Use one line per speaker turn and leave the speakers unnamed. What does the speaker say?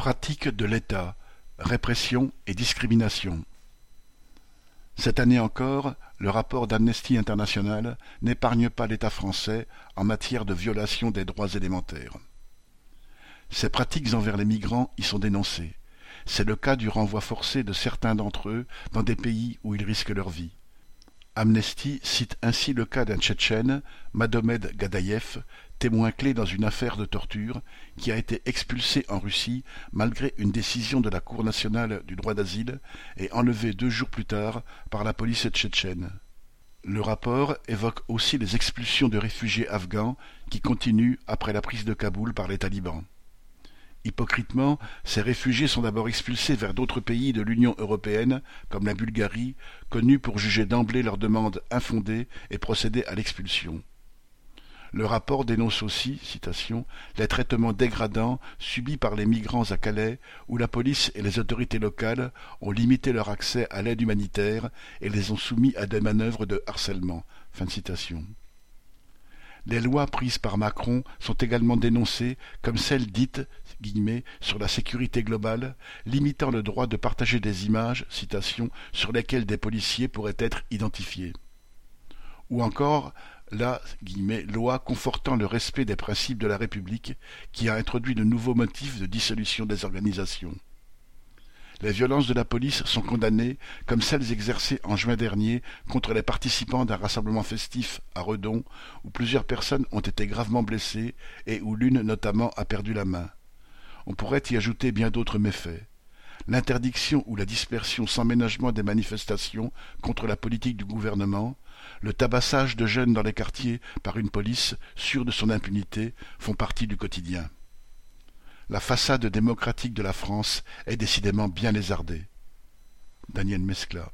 Pratique de l'État, répression et discrimination. Cette année encore, le rapport d'Amnesty International n'épargne pas l'État français en matière de violation des droits élémentaires. Ces pratiques envers les migrants y sont dénoncées. C'est le cas du renvoi forcé de certains d'entre eux dans des pays où ils risquent leur vie. Amnesty cite ainsi le cas d'un Tchétchène, Madomed Gadaïev, témoin clé dans une affaire de torture, qui a été expulsé en Russie malgré une décision de la Cour nationale du droit d'asile et enlevé deux jours plus tard par la police tchétchène. Le rapport évoque aussi les expulsions de réfugiés afghans qui continuent après la prise de Kaboul par les talibans. Hypocritement, ces réfugiés sont d'abord expulsés vers d'autres pays de l'Union européenne, comme la Bulgarie, connus pour juger d'emblée leurs demandes infondées et procéder à l'expulsion. Le rapport dénonce aussi, citation, les traitements dégradants subis par les migrants à Calais, où la police et les autorités locales ont limité leur accès à l'aide humanitaire et les ont soumis à des manœuvres de harcèlement. Les lois prises par Macron sont également dénoncées comme celles dites sur la sécurité globale, limitant le droit de partager des images sur lesquelles des policiers pourraient être identifiés. Ou encore la loi confortant le respect des principes de la République qui a introduit de nouveaux motifs de dissolution des organisations. Les violences de la police sont condamnées, comme celles exercées en juin dernier contre les participants d'un rassemblement festif à Redon, où plusieurs personnes ont été gravement blessées et où l'une notamment a perdu la main. On pourrait y ajouter bien d'autres méfaits. L'interdiction ou la dispersion sans ménagement des manifestations contre la politique du gouvernement, le tabassage de jeunes dans les quartiers par une police sûre de son impunité font partie du quotidien la façade démocratique de la France est décidément bien lézardée. Daniel Mescla